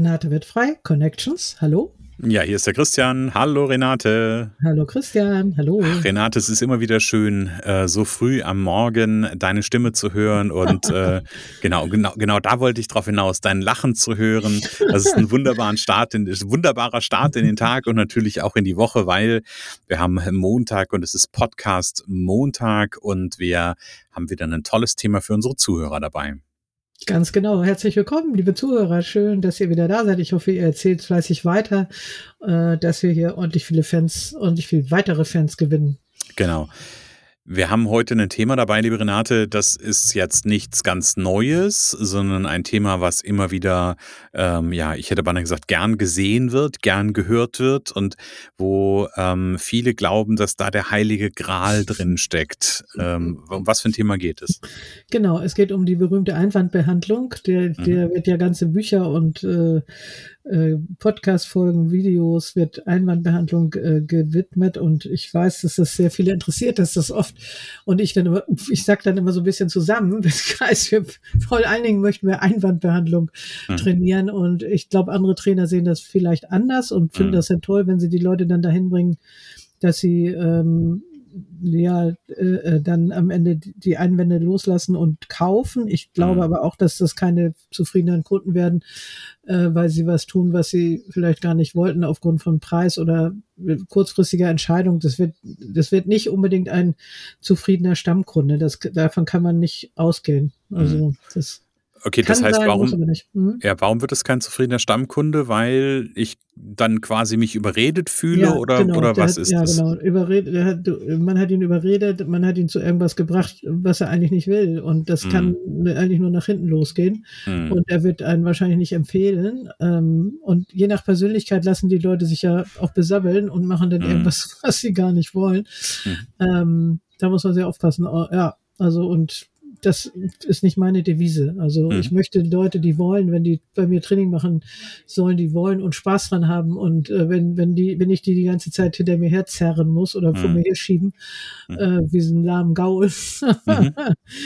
Renate wird frei, Connections, hallo. Ja, hier ist der Christian. Hallo Renate. Hallo Christian, hallo. Ach, Renate, es ist immer wieder schön, äh, so früh am Morgen deine Stimme zu hören und äh, genau, genau, genau da wollte ich drauf hinaus, dein Lachen zu hören. Das ist ein wunderbaren Start, in, ist ein wunderbarer Start in den Tag und natürlich auch in die Woche, weil wir haben Montag und es ist Podcast Montag und wir haben wieder ein tolles Thema für unsere Zuhörer dabei. Ganz genau. Herzlich willkommen, liebe Zuhörer. Schön, dass ihr wieder da seid. Ich hoffe, ihr erzählt fleißig weiter, äh, dass wir hier ordentlich viele Fans, ordentlich viele weitere Fans gewinnen. Genau. Wir haben heute ein Thema dabei, liebe Renate. Das ist jetzt nichts ganz Neues, sondern ein Thema, was immer wieder, ähm, ja, ich hätte beinahe gesagt, gern gesehen wird, gern gehört wird und wo ähm, viele glauben, dass da der heilige Gral drin steckt. Ähm, um was für ein Thema geht es? Genau, es geht um die berühmte Einwandbehandlung. Der, der mhm. wird ja ganze Bücher und äh, äh, Podcast-Folgen, Videos wird Einwandbehandlung äh, gewidmet und ich weiß, dass das sehr viele interessiert, dass das oft und ich dann immer, ich sag dann immer so ein bisschen zusammen, Kreis, wir, vor allen Dingen möchten wir Einwandbehandlung mhm. trainieren und ich glaube, andere Trainer sehen das vielleicht anders und finden mhm. das dann toll, wenn sie die Leute dann dahin bringen, dass sie ähm, ja äh, äh, dann am Ende die Einwände loslassen und kaufen. Ich glaube mhm. aber auch, dass das keine zufriedenen Kunden werden, äh, weil sie was tun, was sie vielleicht gar nicht wollten aufgrund von Preis oder kurzfristiger Entscheidung. Das wird, das wird nicht unbedingt ein zufriedener Stammkunde. Das, davon kann man nicht ausgehen. Also mhm. das Okay, das heißt, sein, warum, hm? ja, warum wird es kein zufriedener Stammkunde? Weil ich dann quasi mich überredet fühle ja, oder, genau, oder was hat, ist ja, das? Ja, genau. Überredet, hat, man hat ihn überredet, man hat ihn zu irgendwas gebracht, was er eigentlich nicht will. Und das hm. kann eigentlich nur nach hinten losgehen. Hm. Und er wird einen wahrscheinlich nicht empfehlen. Ähm, und je nach Persönlichkeit lassen die Leute sich ja auch besabbeln und machen dann hm. irgendwas, was sie gar nicht wollen. Hm. Ähm, da muss man sehr aufpassen. Ja, also und das ist nicht meine Devise. Also mhm. ich möchte Leute, die wollen, wenn die bei mir Training machen, sollen die wollen und Spaß dran haben. Und äh, wenn, wenn die, wenn ich die die ganze Zeit hinter mir herzerren muss oder mhm. vor mir herschieben, mhm. äh, wie so ein lahmen Gaul, mhm.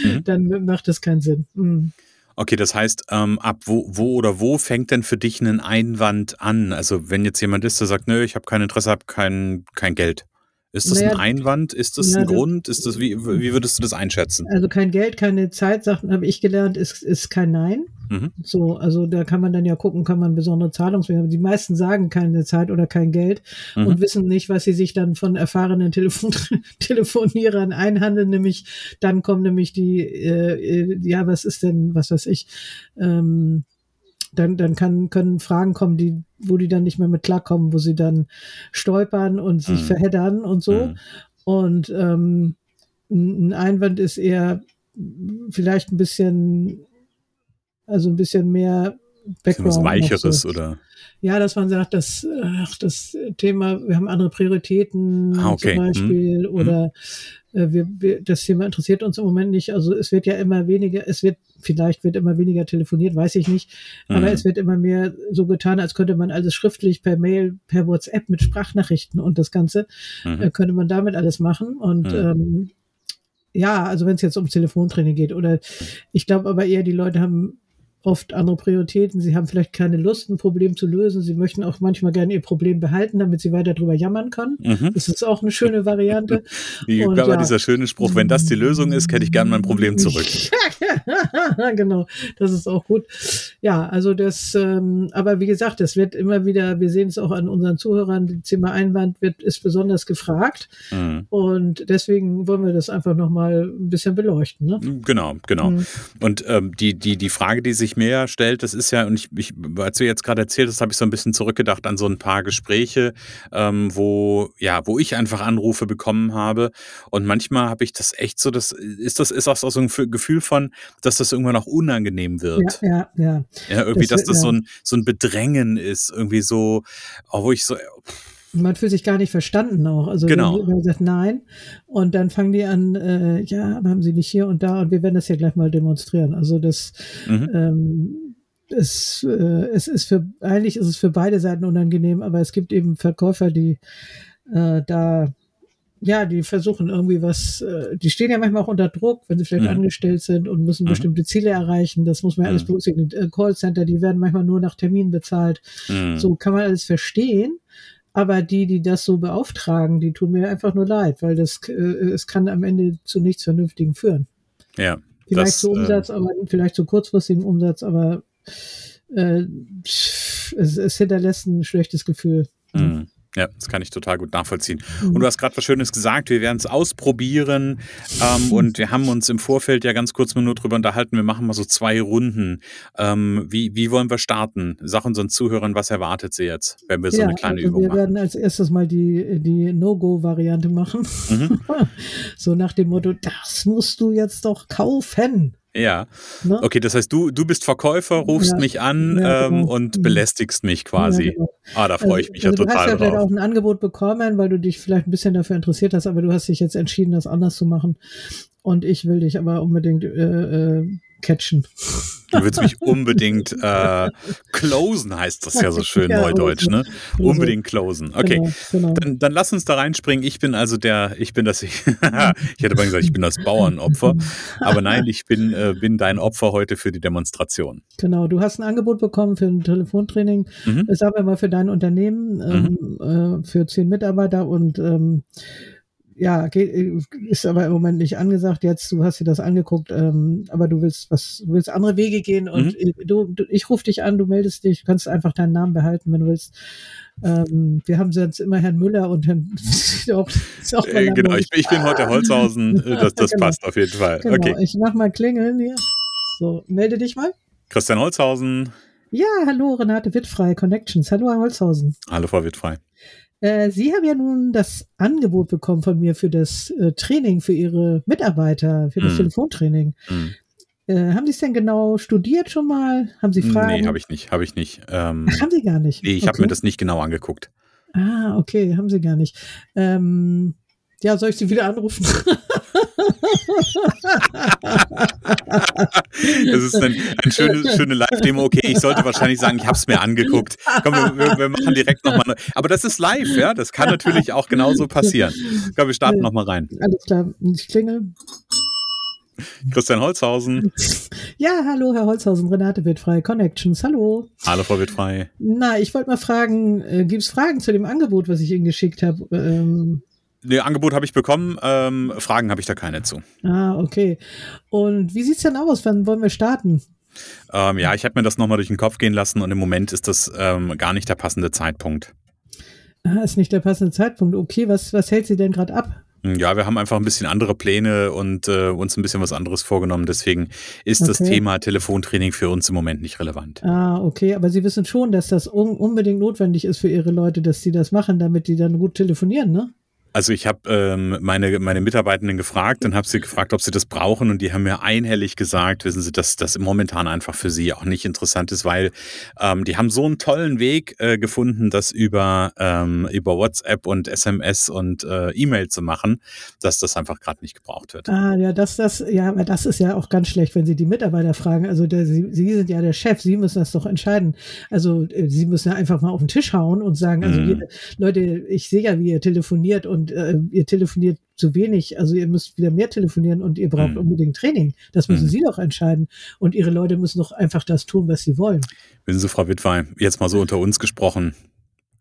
mhm. dann macht das keinen Sinn. Mhm. Okay, das heißt, ähm, ab wo, wo oder wo fängt denn für dich ein Einwand an? Also wenn jetzt jemand ist, der sagt, nö, ich habe kein Interesse, habe kein, kein Geld. Ist das naja, ein Einwand? Ist das ja, ein Grund? Ist das, wie, wie würdest du das einschätzen? Also kein Geld, keine Zeit, Sachen habe ich gelernt, ist, ist kein Nein. Mhm. So, also da kann man dann ja gucken, kann man besondere Zahlungswege. Die meisten sagen keine Zeit oder kein Geld mhm. und wissen nicht, was sie sich dann von erfahrenen Telefon Telefonierern einhandeln. Nämlich, dann kommen nämlich die, äh, äh, ja, was ist denn, was weiß ich, ähm, dann, dann kann, können Fragen kommen, die, wo die dann nicht mehr mit klarkommen, wo sie dann stolpern und sich mhm. verheddern und so. Mhm. Und ähm, ein Einwand ist eher vielleicht ein bisschen, also ein bisschen mehr Background. Was Weicheres so. oder? Ja, dass man sagt, dass ach, das Thema, wir haben andere Prioritäten ah, okay. zum Beispiel mhm. oder äh, wir, wir, das Thema interessiert uns im Moment nicht. Also es wird ja immer weniger, es wird, vielleicht wird immer weniger telefoniert, weiß ich nicht, mhm. aber es wird immer mehr so getan, als könnte man alles schriftlich per Mail, per WhatsApp mit Sprachnachrichten und das Ganze, mhm. äh, könnte man damit alles machen. Und mhm. ähm, ja, also wenn es jetzt ums Telefontraining geht oder ich glaube aber eher, die Leute haben oft andere Prioritäten. Sie haben vielleicht keine Lust, ein Problem zu lösen. Sie möchten auch manchmal gerne ihr Problem behalten, damit sie weiter drüber jammern können. Mhm. Das ist auch eine schöne Variante. Wie und, ja. dieser schöne Spruch, wenn das die Lösung ist, hätte ich gerne mein Problem zurück. genau, das ist auch gut. Ja, also das, ähm, aber wie gesagt, das wird immer wieder, wir sehen es auch an unseren Zuhörern, die Thema Einwand wird, ist besonders gefragt. Mhm. Und deswegen wollen wir das einfach nochmal ein bisschen beleuchten. Ne? Genau, genau. Mhm. Und ähm, die, die, die Frage, die sich mir stellt, das ist ja, und ich, ich als du jetzt gerade erzählt hast, habe ich so ein bisschen zurückgedacht an so ein paar Gespräche, ähm, wo, ja, wo ich einfach Anrufe bekommen habe. Und manchmal habe ich das echt so, das ist das, ist auch so ein Gefühl von, dass das irgendwann auch unangenehm wird. Ja, ja, ja. ja irgendwie, das, dass das ja. so ein, so ein Bedrängen ist, irgendwie so, wo ich so, pff, man fühlt sich gar nicht verstanden auch. Also genau. man sagt nein und dann fangen die an, äh, ja, haben sie nicht hier und da und wir werden das ja gleich mal demonstrieren. Also das mhm. ähm, es, äh, es ist für eigentlich ist es für beide Seiten unangenehm, aber es gibt eben Verkäufer, die äh, da ja, die versuchen irgendwie was, äh, die stehen ja manchmal auch unter Druck, wenn sie vielleicht mhm. angestellt sind und müssen mhm. bestimmte Ziele erreichen. Das muss man mhm. alles berücksichtigen. Äh, Callcenter, die werden manchmal nur nach Termin bezahlt. Mhm. So kann man alles verstehen. Aber die, die das so beauftragen, die tun mir einfach nur leid, weil das äh, es kann am Ende zu nichts Vernünftigen führen. Ja. Vielleicht das, zu Umsatz, äh, aber vielleicht zu kurzfristigen Umsatz, aber äh, es, es hinterlässt ein schlechtes Gefühl. Mhm. Ja, das kann ich total gut nachvollziehen. Und du hast gerade was Schönes gesagt, wir werden es ausprobieren ähm, und wir haben uns im Vorfeld ja ganz kurz mal nur drüber unterhalten, wir machen mal so zwei Runden. Ähm, wie, wie wollen wir starten? Sag unseren Zuhörern, was erwartet sie jetzt, wenn wir so ja, eine kleine also Übung wir machen? Wir werden als erstes mal die, die No-Go-Variante machen. Mhm. so nach dem Motto, das musst du jetzt doch kaufen. Ja. Ne? Okay, das heißt, du, du bist Verkäufer, rufst ja. mich an ja, genau. ähm, und mhm. belästigst mich quasi. Ja, genau. Ah, da freue ich mich also, ja total drauf. Du hast ja vielleicht auch ein Angebot bekommen, weil du dich vielleicht ein bisschen dafür interessiert hast, aber du hast dich jetzt entschieden, das anders zu machen. Und ich will dich aber unbedingt äh, äh, catchen. Du willst mich unbedingt äh, closen, heißt das ja so schön ja, neudeutsch, ne? Unbedingt closen. Okay, genau, genau. Dann, dann lass uns da reinspringen. Ich bin also der, ich bin das, ich, ich hätte mal gesagt, ich bin das Bauernopfer, aber nein, ich bin, äh, bin dein Opfer heute für die Demonstration. Genau, du hast ein Angebot bekommen für ein Telefontraining, mhm. sagen wir mal für dein Unternehmen, mhm. ähm, äh, für zehn Mitarbeiter und ähm, ja, ist aber im Moment nicht angesagt. Jetzt, du hast dir das angeguckt, ähm, aber du willst was, du willst andere Wege gehen und mhm. du, du, ich rufe dich an, du meldest dich, du kannst einfach deinen Namen behalten, wenn du willst. Ähm, wir haben sonst immer Herrn Müller und Herrn auch, auch äh, Genau, ich, ich, bin heute Holzhausen, äh, das, das genau. passt auf jeden Fall. Genau. Okay. Ich mach mal klingeln hier. So, melde dich mal. Christian Holzhausen. Ja, hallo, Renate Wittfrei, Connections. Hallo, Herr Holzhausen. Hallo, Frau Wittfrei. Äh, Sie haben ja nun das Angebot bekommen von mir für das äh, Training für Ihre Mitarbeiter, für das hm. Telefontraining. Hm. Äh, haben Sie es denn genau studiert schon mal? Haben Sie Fragen? Nee, habe ich nicht, habe ich nicht. Ähm, Ach, haben Sie gar nicht? Nee, ich okay. habe mir das nicht genau angeguckt. Ah, okay, haben Sie gar nicht. Ähm, ja, soll ich Sie wieder anrufen? das ist ein, ein schönes, schöne Live-Demo. Okay, ich sollte wahrscheinlich sagen, ich habe es mir angeguckt. Komm, wir, wir machen direkt nochmal. Aber das ist live, ja? Das kann natürlich auch genauso passieren. Komm, wir starten nochmal rein. Alles klar, ich klingel. Christian Holzhausen. Ja, hallo, Herr Holzhausen, Renate Wittfrei, Connections, hallo. Hallo, Frau Wittfrei. Na, ich wollte mal fragen, äh, gibt es Fragen zu dem Angebot, was ich Ihnen geschickt habe? Ähm, Nee, Angebot habe ich bekommen. Ähm, Fragen habe ich da keine zu. Ah, okay. Und wie sieht es denn aus? Wann wollen wir starten? Ähm, ja, ich habe mir das nochmal durch den Kopf gehen lassen und im Moment ist das ähm, gar nicht der passende Zeitpunkt. Ah, ist nicht der passende Zeitpunkt. Okay, was, was hält Sie denn gerade ab? Hm, ja, wir haben einfach ein bisschen andere Pläne und äh, uns ein bisschen was anderes vorgenommen. Deswegen ist okay. das Thema Telefontraining für uns im Moment nicht relevant. Ah, okay. Aber Sie wissen schon, dass das un unbedingt notwendig ist für Ihre Leute, dass sie das machen, damit die dann gut telefonieren, ne? Also ich habe ähm, meine, meine Mitarbeitenden gefragt und habe sie gefragt, ob sie das brauchen und die haben mir einhellig gesagt, wissen Sie, dass das momentan einfach für sie auch nicht interessant ist, weil ähm, die haben so einen tollen Weg äh, gefunden, das über, ähm, über WhatsApp und SMS und äh, E-Mail zu machen, dass das einfach gerade nicht gebraucht wird. Ah, ja, das, das, ja, aber das ist ja auch ganz schlecht, wenn Sie die Mitarbeiter fragen. Also der, sie, sie sind ja der Chef, Sie müssen das doch entscheiden. Also äh, Sie müssen ja einfach mal auf den Tisch hauen und sagen, also mm. Leute, ich sehe ja, wie ihr telefoniert und und äh, ihr telefoniert zu wenig, also ihr müsst wieder mehr telefonieren und ihr braucht mhm. unbedingt Training. Das müssen mhm. Sie doch entscheiden. Und Ihre Leute müssen doch einfach das tun, was sie wollen. Wissen Sie, Frau Wittwein, jetzt mal so unter uns gesprochen,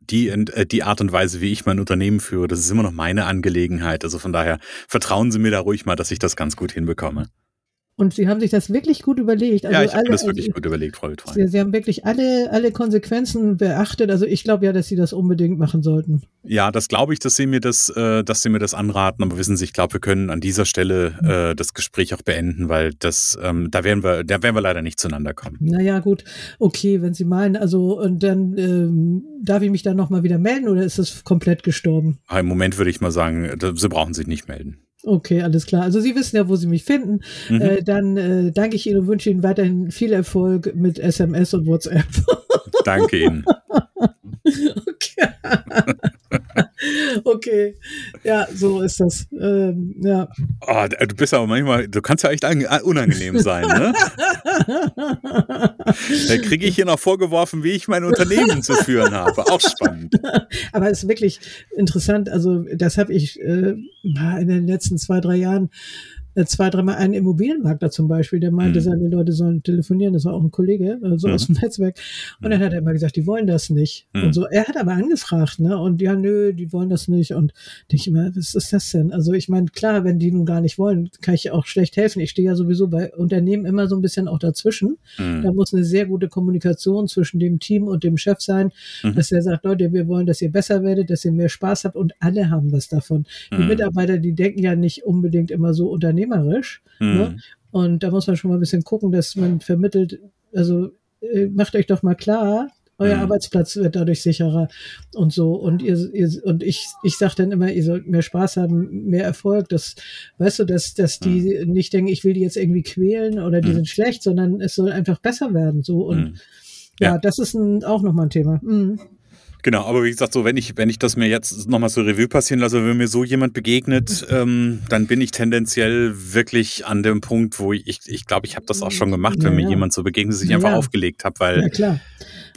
die, äh, die Art und Weise, wie ich mein Unternehmen führe, das ist immer noch meine Angelegenheit. Also von daher vertrauen Sie mir da ruhig mal, dass ich das ganz gut hinbekomme. Und sie haben sich das wirklich gut überlegt. Also ja, ich habe das wirklich also, gut überlegt, Frau Wittwein. Sie, sie, haben wirklich alle, alle Konsequenzen beachtet. Also ich glaube ja, dass Sie das unbedingt machen sollten. Ja, das glaube ich, dass Sie mir das, äh, dass Sie mir das anraten. Aber wissen Sie, ich glaube, wir können an dieser Stelle äh, das Gespräch auch beenden, weil das, ähm, da werden wir, da werden wir leider nicht zueinander kommen. Naja, gut, okay, wenn Sie meinen, also und dann ähm, darf ich mich dann nochmal wieder melden oder ist das komplett gestorben? Im Moment würde ich mal sagen, Sie brauchen sich nicht melden. Okay, alles klar. Also Sie wissen ja, wo Sie mich finden. Mhm. Äh, dann äh, danke ich Ihnen und wünsche Ihnen weiterhin viel Erfolg mit SMS und WhatsApp. Danke Ihnen. okay. okay. Ja, so ist das. Ähm, ja. Oh, du bist aber manchmal, du kannst ja echt unangenehm sein, ne? da kriege ich hier noch vorgeworfen, wie ich mein Unternehmen zu führen habe. Auch spannend. Aber es ist wirklich interessant. Also, das habe ich äh, in den letzten zwei, drei Jahren zwei, dreimal einen Immobilienmakler zum Beispiel, der meinte, mhm. seine Leute sollen telefonieren, das war auch ein Kollege, so also mhm. aus dem Netzwerk. Und dann hat er immer gesagt, die wollen das nicht. Mhm. Und so, er hat aber angefragt, ne? Und ja, nö, die wollen das nicht. Und ich immer, was ist das denn? Also ich meine, klar, wenn die nun gar nicht wollen, kann ich auch schlecht helfen. Ich stehe ja sowieso bei Unternehmen immer so ein bisschen auch dazwischen. Mhm. Da muss eine sehr gute Kommunikation zwischen dem Team und dem Chef sein, mhm. dass er sagt, Leute, wir wollen, dass ihr besser werdet, dass ihr mehr Spaß habt und alle haben was davon. Die mhm. Mitarbeiter, die denken ja nicht unbedingt immer so Unternehmen unternehmerisch. Mhm. Ne? Und da muss man schon mal ein bisschen gucken, dass man vermittelt, also äh, macht euch doch mal klar, euer mhm. Arbeitsplatz wird dadurch sicherer und so. Und ihr, ihr und ich, ich sage dann immer, ihr sollt mehr Spaß haben, mehr Erfolg. Das, weißt du, dass, dass die mhm. nicht denken, ich will die jetzt irgendwie quälen oder die mhm. sind schlecht, sondern es soll einfach besser werden. So und mhm. ja, ja, das ist ein, auch nochmal ein Thema. Mhm. Genau, aber wie gesagt, so wenn ich, wenn ich das mir jetzt nochmal so Revue passieren lasse, wenn mir so jemand begegnet, ähm, dann bin ich tendenziell wirklich an dem Punkt, wo ich, ich glaube, ich, glaub, ich habe das auch schon gemacht, ja, wenn mir ja. jemand so begegnet, dass ich ja, einfach aufgelegt habe, weil. Ja, klar.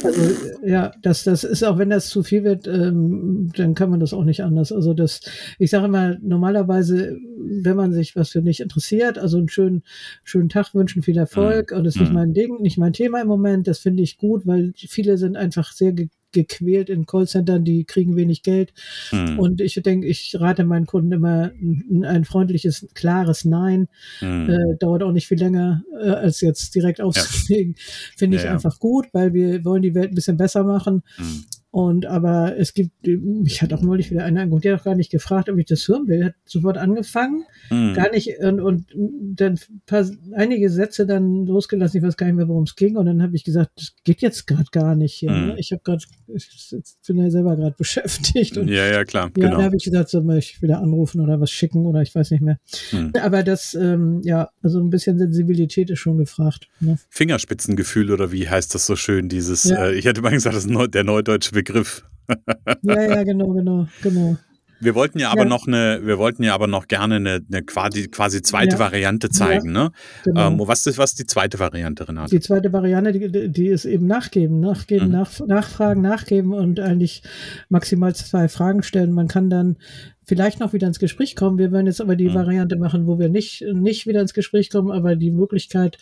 Also, ja, das, das ist auch, wenn das zu viel wird, ähm, dann kann man das auch nicht anders. Also das, ich sage immer, normalerweise, wenn man sich was für nicht interessiert, also einen schönen, schönen Tag wünschen, viel Erfolg, mhm. und das ist nicht mhm. mein Ding, nicht mein Thema im Moment, das finde ich gut, weil viele sind einfach sehr gequält in Callcentern, die kriegen wenig Geld. Mhm. Und ich denke, ich rate meinen Kunden immer ein, ein freundliches, klares Nein. Mhm. Äh, dauert auch nicht viel länger, äh, als jetzt direkt aufzulegen. Ja. Finde ich ja, einfach gut, weil wir wollen die Welt ein bisschen besser machen. Mhm. Und aber es gibt, mich hat auch neulich wieder einer angeguckt, der hat auch gar nicht gefragt, ob ich das hören will. Hat sofort angefangen, mhm. gar nicht und, und dann paar, einige Sätze dann losgelassen, ich weiß gar nicht mehr, worum es ging. Und dann habe ich gesagt, das geht jetzt gerade gar nicht hier. Mhm. Ne? Ich habe gerade, ich bin ja selber gerade beschäftigt. Und, ja, ja, klar. Ja, genau. da habe ich gesagt, soll ich wieder anrufen oder was schicken oder ich weiß nicht mehr. Mhm. Aber das, ähm, ja, also ein bisschen Sensibilität ist schon gefragt. Ne? Fingerspitzengefühl oder wie heißt das so schön, dieses, ja. äh, ich hätte mal gesagt, das ist der neudeutsche Begriff Begriff. ja, ja, genau, genau, genau. Wir wollten ja aber ja. noch eine, wir wollten ja aber noch gerne eine, eine quasi, quasi zweite ja. Variante zeigen, ja, ne? Genau. Ähm, was ist was die zweite Variante, Renate? Die zweite Variante, die, die ist eben nachgeben, nachgeben, mhm. nach, nachfragen, nachgeben und eigentlich maximal zwei Fragen stellen. Man kann dann vielleicht noch wieder ins Gespräch kommen. Wir werden jetzt aber die mhm. Variante machen, wo wir nicht, nicht wieder ins Gespräch kommen, aber die Möglichkeit,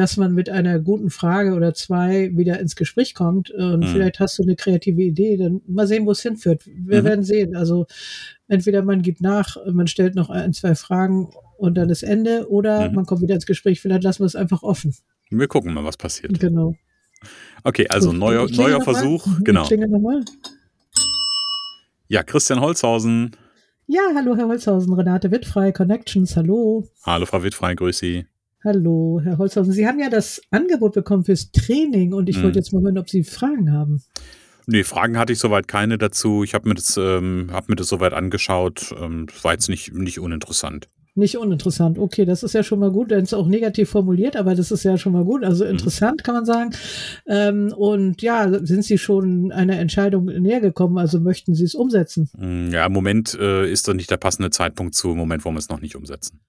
dass man mit einer guten Frage oder zwei wieder ins Gespräch kommt und mhm. vielleicht hast du eine kreative Idee, dann mal sehen, wo es hinführt. Wir mhm. werden sehen. Also entweder man gibt nach, man stellt noch ein, zwei Fragen und dann ist Ende oder mhm. man kommt wieder ins Gespräch. Vielleicht lassen wir es einfach offen. Wir gucken mal, was passiert. Genau. Okay, also neuer, neuer Versuch. Mal. Genau. Ja, Christian Holzhausen. Ja, hallo Herr Holzhausen, Renate Wittfrei, Connections, hallo. Hallo Frau Wittfrei, grüß Sie. Hallo, Herr Holzhausen. Sie haben ja das Angebot bekommen fürs Training und ich hm. wollte jetzt mal hören, ob Sie Fragen haben. Nee, Fragen hatte ich soweit keine dazu. Ich habe mir, das, ähm, hab mir das soweit angeschaut. Ähm, das war jetzt nicht, nicht uninteressant. Nicht uninteressant. Okay, das ist ja schon mal gut. Dann ist auch negativ formuliert, aber das ist ja schon mal gut. Also mhm. interessant, mhm. kann man sagen. Ähm, und ja, sind Sie schon einer Entscheidung näher gekommen? Also möchten Sie es umsetzen? Mm, ja, im Moment äh, ist doch nicht der passende Zeitpunkt zu. Im Moment wollen wir es noch nicht umsetzen.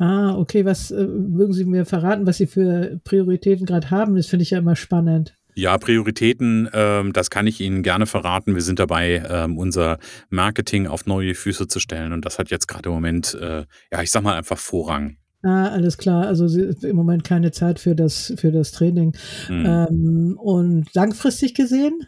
Ah, okay. Was äh, mögen Sie mir verraten, was Sie für Prioritäten gerade haben? Das finde ich ja immer spannend. Ja, Prioritäten, ähm, das kann ich Ihnen gerne verraten. Wir sind dabei, ähm, unser Marketing auf neue Füße zu stellen und das hat jetzt gerade im Moment, äh, ja, ich sag mal einfach Vorrang. Ah, alles klar. Also im Moment keine Zeit für das, für das Training. Mhm. Ähm, und langfristig gesehen?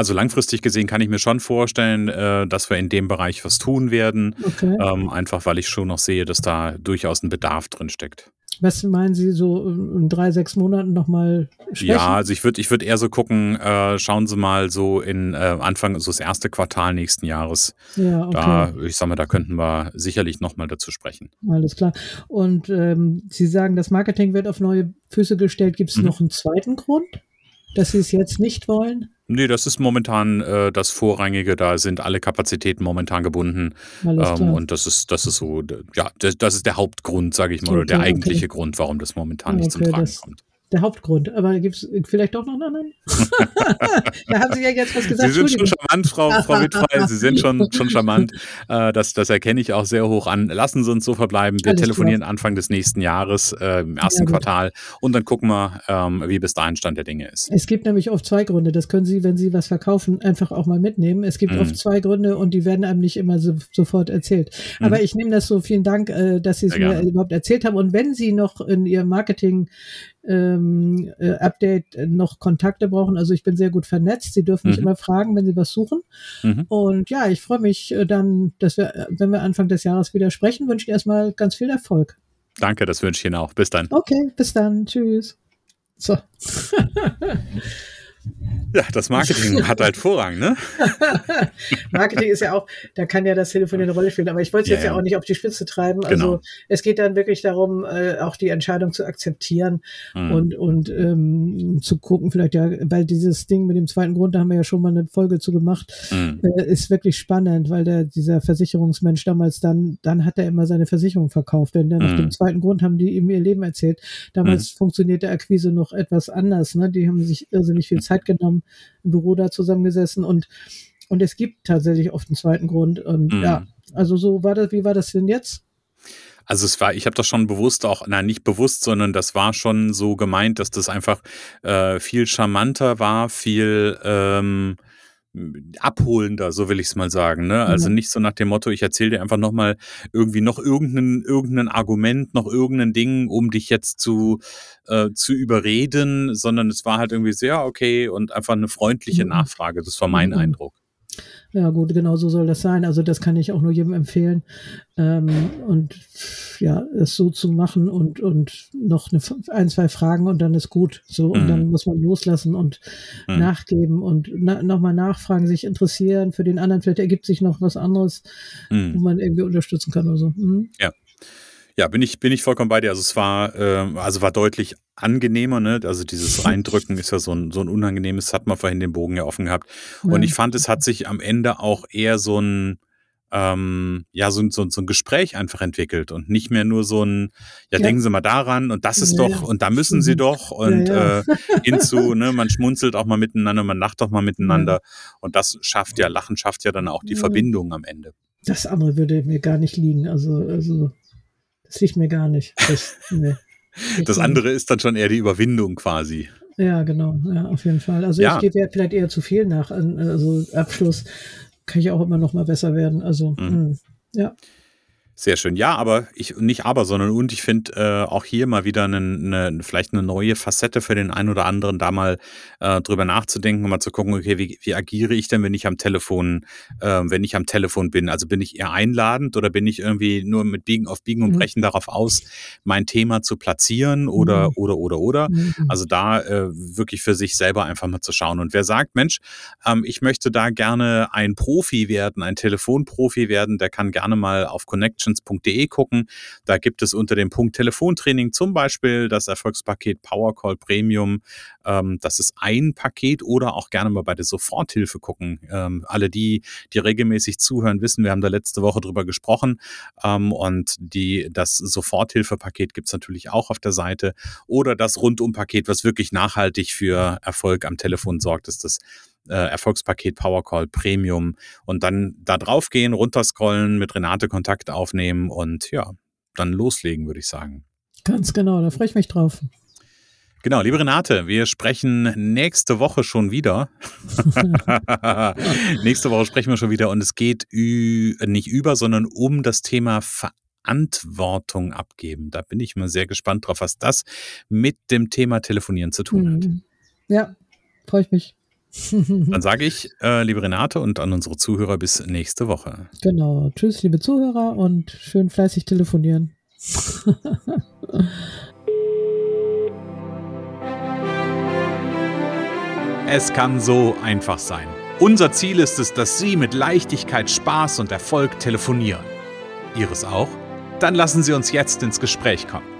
Also langfristig gesehen kann ich mir schon vorstellen, äh, dass wir in dem Bereich was tun werden. Okay. Ähm, einfach weil ich schon noch sehe, dass da durchaus ein Bedarf drin steckt. Was meinen Sie so in drei, sechs Monaten nochmal? Ja, also ich würde ich würd eher so gucken, äh, schauen Sie mal so in äh, Anfang, so das erste Quartal nächsten Jahres. Ja, okay. Da, ich sag mal, da könnten wir sicherlich nochmal dazu sprechen. Alles klar. Und ähm, Sie sagen, das Marketing wird auf neue Füße gestellt. Gibt es mhm. noch einen zweiten Grund, dass Sie es jetzt nicht wollen? Nee, das ist momentan äh, das Vorrangige. Da sind alle Kapazitäten momentan gebunden. Ähm, und das ist, das ist so, ja, das, das ist der Hauptgrund, sage ich mal, okay, oder der eigentliche okay. Grund, warum das momentan nicht okay, zum Tragen kommt der Hauptgrund. Aber gibt es vielleicht doch noch einen anderen? da haben Sie ja jetzt was gesagt. Sie sind schon charmant, Frau, Frau Wittfrei. Sie sind schon, schon charmant. Äh, das, das erkenne ich auch sehr hoch an. Lassen Sie uns so verbleiben. Wir Alles telefonieren klar. Anfang des nächsten Jahres, äh, im ersten ja, Quartal. Und dann gucken wir, ähm, wie bis dahin Stand der Dinge ist. Es gibt nämlich oft zwei Gründe. Das können Sie, wenn Sie was verkaufen, einfach auch mal mitnehmen. Es gibt mhm. oft zwei Gründe und die werden einem nicht immer so, sofort erzählt. Mhm. Aber ich nehme das so. Vielen Dank, äh, dass Sie es mir überhaupt erzählt haben. Und wenn Sie noch in Ihrem Marketing ähm, äh, Update noch Kontakte brauchen. Also ich bin sehr gut vernetzt. Sie dürfen mich mhm. immer fragen, wenn Sie was suchen. Mhm. Und ja, ich freue mich äh, dann, dass wir, äh, wenn wir Anfang des Jahres wieder sprechen, wünsche ich erstmal ganz viel Erfolg. Danke, das wünsche ich Ihnen auch. Bis dann. Okay, bis dann. Tschüss. So. Ja, das Marketing hat halt Vorrang, ne? Marketing ist ja auch, da kann ja das Telefon eine Rolle spielen, aber ich wollte es jetzt ja auch nicht auf die Spitze treiben. Also genau. es geht dann wirklich darum, äh, auch die Entscheidung zu akzeptieren mhm. und, und ähm, zu gucken, vielleicht ja, weil dieses Ding mit dem zweiten Grund, da haben wir ja schon mal eine Folge zu gemacht, mhm. äh, ist wirklich spannend, weil der, dieser Versicherungsmensch damals dann, dann hat er immer seine Versicherung verkauft, denn dann mhm. nach dem zweiten Grund haben die ihm ihr Leben erzählt. Damals mhm. funktioniert der Akquise noch etwas anders, ne? Die haben sich irrsinnig viel Zeit genommen, im Büro da zusammengesessen und, und es gibt tatsächlich oft einen zweiten Grund. Und mhm. ja, also so war das, wie war das denn jetzt? Also es war, ich habe das schon bewusst auch, nein, nicht bewusst, sondern das war schon so gemeint, dass das einfach äh, viel charmanter war, viel ähm, abholender, so will ich es mal sagen. Ne? Also mhm. nicht so nach dem Motto, ich erzähle dir einfach nochmal irgendwie noch irgendein, irgendein Argument, noch irgendein Ding, um dich jetzt zu, äh, zu überreden, sondern es war halt irgendwie sehr okay und einfach eine freundliche mhm. Nachfrage. Das war mein mhm. Eindruck. Ja, gut, genau so soll das sein. Also das kann ich auch nur jedem empfehlen. Ähm, und ja, es so zu machen und, und noch eine, ein, zwei Fragen und dann ist gut. So, und mhm. dann muss man loslassen und mhm. nachgeben und na, nochmal nachfragen, sich interessieren für den anderen. Vielleicht ergibt sich noch was anderes, mhm. wo man irgendwie unterstützen kann oder so. Mhm. Ja. Ja, bin ich, bin ich vollkommen bei dir. Also es war, äh, also war deutlich angenehmer, ne? Also dieses Reindrücken ist ja so ein, so ein unangenehmes, hat man vorhin den Bogen ja offen gehabt. Und ich fand, es hat sich am Ende auch eher so ein, ähm, ja, so, so, so ein Gespräch einfach entwickelt und nicht mehr nur so ein, ja, ja. denken Sie mal daran und das ist ja, doch und da müssen Sie doch und ja, äh, hinzu, ne, man schmunzelt auch mal miteinander, man lacht doch mal miteinander und das schafft ja, Lachen schafft ja dann auch die Verbindung am Ende. Das andere würde mir gar nicht liegen, also, also das liegt mir gar nicht. Das, nee, das andere ist dann schon eher die Überwindung quasi. Ja, genau, ja, auf jeden Fall. Also ja. ich gebe ja vielleicht eher zu viel nach. Also Abschluss kann ich auch immer noch mal besser werden. Also mhm. Hm, ja. Sehr schön. Ja, aber ich nicht aber, sondern und ich finde äh, auch hier mal wieder eine, eine, vielleicht eine neue Facette für den einen oder anderen, da mal äh, drüber nachzudenken, mal zu gucken, okay, wie, wie agiere ich denn, wenn ich am Telefon, äh, wenn ich am Telefon bin? Also bin ich eher einladend oder bin ich irgendwie nur mit Biegen auf Biegen und mhm. Brechen darauf aus, mein Thema zu platzieren oder mhm. oder oder oder? Mhm. Also da äh, wirklich für sich selber einfach mal zu schauen. Und wer sagt, Mensch, ähm, ich möchte da gerne ein Profi werden, ein Telefonprofi werden, der kann gerne mal auf Connection connections.de gucken. Da gibt es unter dem Punkt Telefontraining zum Beispiel das Erfolgspaket Powercall Premium. Ähm, das ist ein Paket oder auch gerne mal bei der Soforthilfe gucken. Ähm, alle die, die regelmäßig zuhören, wissen, wir haben da letzte Woche drüber gesprochen. Ähm, und die, das Soforthilfepaket gibt es natürlich auch auf der Seite. Oder das Rundumpaket, was wirklich nachhaltig für Erfolg am Telefon sorgt, ist das äh, Erfolgspaket Powercall Premium und dann da drauf gehen, runterscrollen, mit Renate Kontakt aufnehmen und ja, dann loslegen, würde ich sagen. Ganz genau, da freue ich mich drauf. Genau, liebe Renate, wir sprechen nächste Woche schon wieder. nächste Woche sprechen wir schon wieder und es geht nicht über, sondern um das Thema Verantwortung abgeben. Da bin ich mal sehr gespannt drauf, was das mit dem Thema Telefonieren zu tun hat. Mhm. Ja, freue ich mich. Dann sage ich, äh, liebe Renate und an unsere Zuhörer, bis nächste Woche. Genau. Tschüss, liebe Zuhörer und schön fleißig telefonieren. Es kann so einfach sein. Unser Ziel ist es, dass Sie mit Leichtigkeit, Spaß und Erfolg telefonieren. Ihres auch? Dann lassen Sie uns jetzt ins Gespräch kommen.